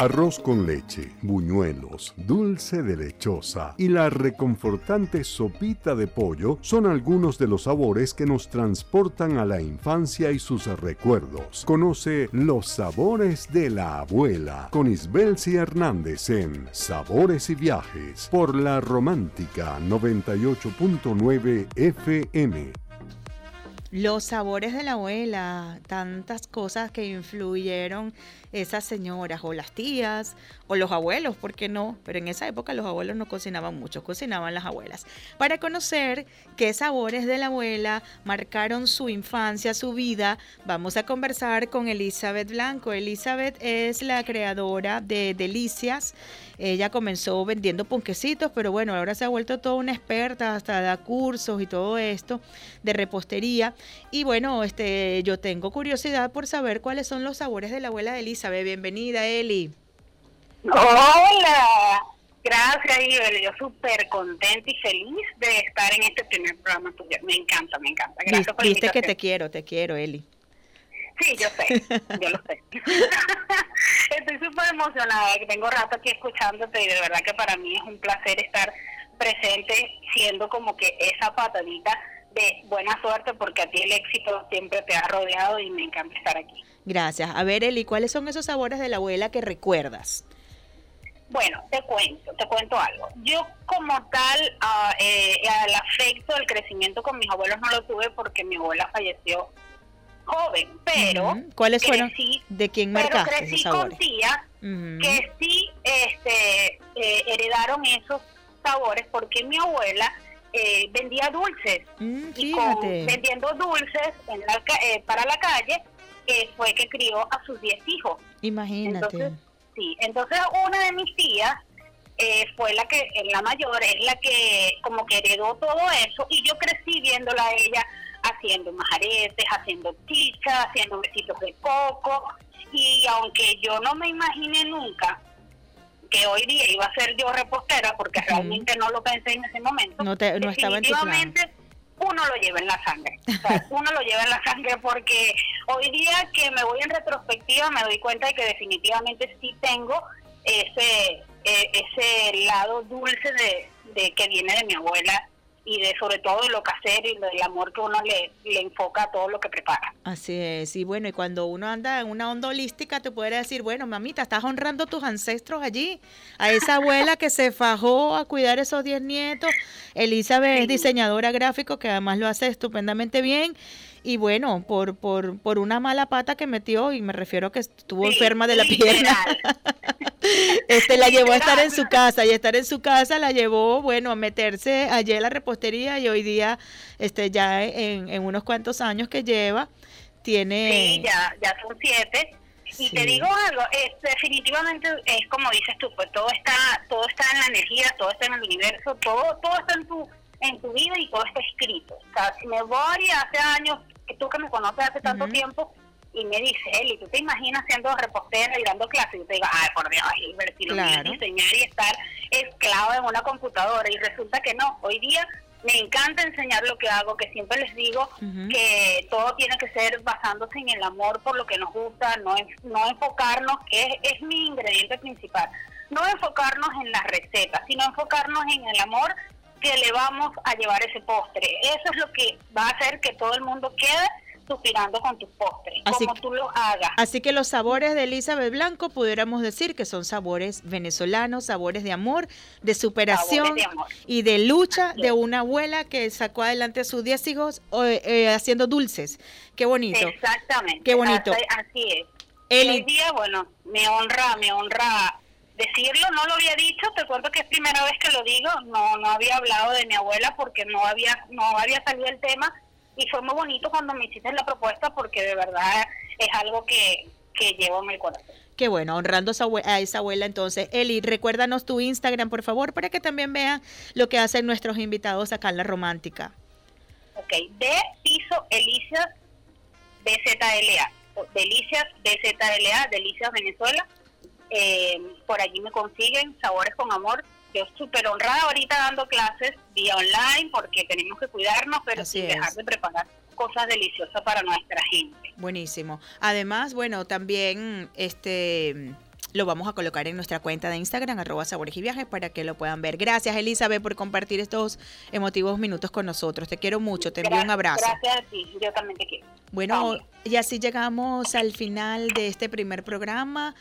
Arroz con leche, buñuelos, dulce de lechosa y la reconfortante sopita de pollo son algunos de los sabores que nos transportan a la infancia y sus recuerdos. Conoce los sabores de la abuela con Isbelsi Hernández en Sabores y Viajes por la Romántica 98.9 FM. Los sabores de la abuela, tantas cosas que influyeron esas señoras o las tías o los abuelos, ¿por qué no? Pero en esa época los abuelos no cocinaban mucho, cocinaban las abuelas. Para conocer qué sabores de la abuela marcaron su infancia, su vida, vamos a conversar con Elizabeth Blanco. Elizabeth es la creadora de Delicias. Ella comenzó vendiendo ponquecitos, pero bueno, ahora se ha vuelto toda una experta, hasta da cursos y todo esto de repostería. Y bueno, este, yo tengo curiosidad por saber cuáles son los sabores de la abuela de Elizabeth. Bienvenida, Eli. Hola, gracias, Iber. Yo súper contenta y feliz de estar en este primer programa tuyo. Me encanta, me encanta. Gracias por Viste que te quiero, te quiero, Eli. Sí, yo sé, yo lo sé. Estoy súper emocionada, que tengo rato aquí escuchándote y de verdad que para mí es un placer estar presente siendo como que esa patadita de buena suerte porque a ti el éxito siempre te ha rodeado y me encanta estar aquí. Gracias. A ver, Eli, ¿cuáles son esos sabores de la abuela que recuerdas? Bueno, te cuento, te cuento algo. Yo como tal, uh, eh, el afecto, el crecimiento con mis abuelos no lo tuve porque mi abuela falleció joven, pero ¿cuáles fueron? ¿De quién marcaste pero crecí con tías que sí este, eh, heredaron esos sabores porque mi abuela eh, vendía dulces mm, y vendiendo dulces en la, eh, para la calle fue que crió a sus 10 hijos. Imagínate. Sí, entonces una de mis tías eh, fue la que, la mayor, es la que como que heredó todo eso y yo crecí viéndola a ella haciendo majaretes, haciendo chichas, haciendo besitos de coco y aunque yo no me imaginé nunca que hoy día iba a ser yo repostera porque realmente no lo pensé en ese momento. No, te, no estaba en tu plan uno lo lleva en la sangre. uno lo lleva en la sangre porque hoy día que me voy en retrospectiva me doy cuenta de que definitivamente sí tengo ese eh, ese lado dulce de, de que viene de mi abuela y de sobre todo de lo casero y del amor que uno le, le enfoca a todo lo que prepara. Así es, y bueno, y cuando uno anda en una onda holística te puede decir, bueno, mamita, estás honrando a tus ancestros allí, a esa abuela que se fajó a cuidar esos 10 nietos, Elizabeth es diseñadora gráfico que además lo hace estupendamente bien y bueno, por, por, por una mala pata que metió, y me refiero a que estuvo enferma de la pierna, este la llevó a estar en su casa, y estar en su casa la llevó, bueno, a meterse allí en la repostería, y hoy día, este ya en, en unos cuantos años que lleva, tiene... Sí, ya, ya son siete. Y te digo algo, es, definitivamente es como dices tú, pues todo está, todo está en la energía, todo está en el universo, todo, todo está en tu en tu vida y todo está escrito. O sea, si me voy hace años, tú que me conoces hace tanto tiempo, y me dice, Eli, ¿tú te imaginas siendo repostera y dando clases? Y yo te digo, ay, por Dios, si lo claro. enseñar y estar esclavo en una computadora. Y resulta que no, hoy día me encanta enseñar lo que hago, que siempre les digo que todo tiene que ser basándose en el amor por lo que nos gusta, no, no enfocarnos, que es, es mi ingrediente principal, no enfocarnos en las recetas, sino enfocarnos en el amor que le vamos a llevar ese postre. Eso es lo que va a hacer que todo el mundo quede suspirando con tus postres, como tú lo hagas. Así que los sabores de Elizabeth Blanco pudiéramos decir que son sabores venezolanos, sabores de amor, de superación y de lucha de una abuela que sacó adelante a sus 10 hijos eh, haciendo dulces. Qué bonito. Exactamente. Qué bonito. Así, es. El día, bueno, me honra, me honra decirlo, no lo había dicho, te cuento que es primera vez que lo digo, no no había hablado de mi abuela porque no había no había salido el tema y fue muy bonito cuando me hiciste la propuesta porque de verdad es algo que, que llevo en el corazón. Qué bueno, honrando a esa abuela entonces. Eli, recuérdanos tu Instagram, por favor, para que también vean lo que hacen nuestros invitados acá en La Romántica. Ok, de piso Delicias BZLA. Delicias BZLA, Delicias Venezuela. Eh, por allí me consiguen Sabores con Amor. Yo súper honrada ahorita dando clases vía online porque tenemos que cuidarnos, pero sin dejar de preparar cosas deliciosas para nuestra gente. Buenísimo. Además, bueno, también este lo vamos a colocar en nuestra cuenta de Instagram, arroba sabores y viajes, para que lo puedan ver. Gracias, Elizabeth, por compartir estos emotivos minutos con nosotros. Te quiero mucho, te envío un abrazo. Gracias a ti, yo también te quiero. Bueno, y así llegamos al final de este primer programa.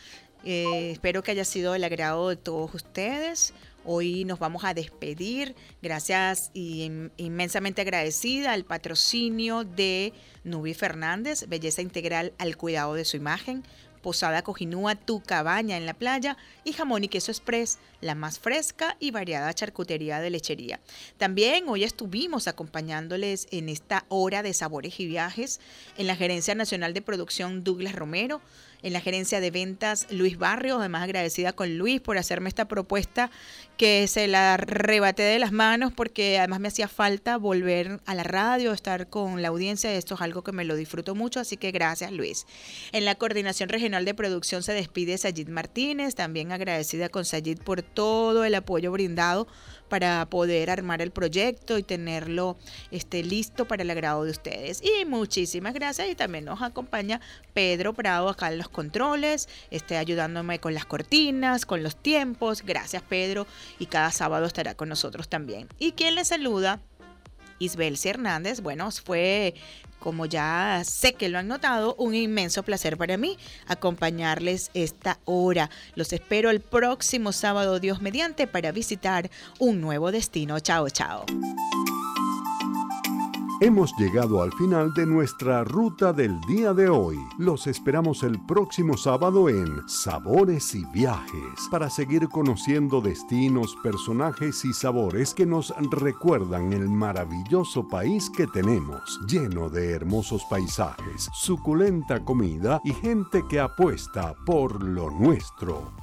Eh, espero que haya sido del agrado de todos ustedes. Hoy nos vamos a despedir. Gracias y inmensamente agradecida al patrocinio de Nubi Fernández, Belleza Integral al cuidado de su imagen. Posada Cojinúa, tu cabaña en la playa y jamón y queso express, la más fresca y variada charcutería de lechería. También hoy estuvimos acompañándoles en esta hora de sabores y viajes en la Gerencia Nacional de Producción Douglas Romero, en la gerencia de ventas Luis Barrio, además agradecida con Luis por hacerme esta propuesta que se la rebaté de las manos porque además me hacía falta volver a la radio, estar con la audiencia, esto es algo que me lo disfruto mucho, así que gracias Luis. En la coordinación regional de producción se despide Sayid Martínez, también agradecida con Sayid por todo el apoyo brindado para poder armar el proyecto y tenerlo este, listo para el agrado de ustedes. Y muchísimas gracias y también nos acompaña Pedro Prado acá en los controles, este, ayudándome con las cortinas, con los tiempos. Gracias Pedro y cada sábado estará con nosotros también. Y quien le saluda, Isbel Hernández, bueno, fue como ya sé que lo han notado, un inmenso placer para mí acompañarles esta hora. Los espero el próximo sábado, Dios mediante, para visitar un nuevo destino. Chao, chao. Hemos llegado al final de nuestra ruta del día de hoy. Los esperamos el próximo sábado en Sabores y Viajes para seguir conociendo destinos, personajes y sabores que nos recuerdan el maravilloso país que tenemos, lleno de hermosos paisajes, suculenta comida y gente que apuesta por lo nuestro.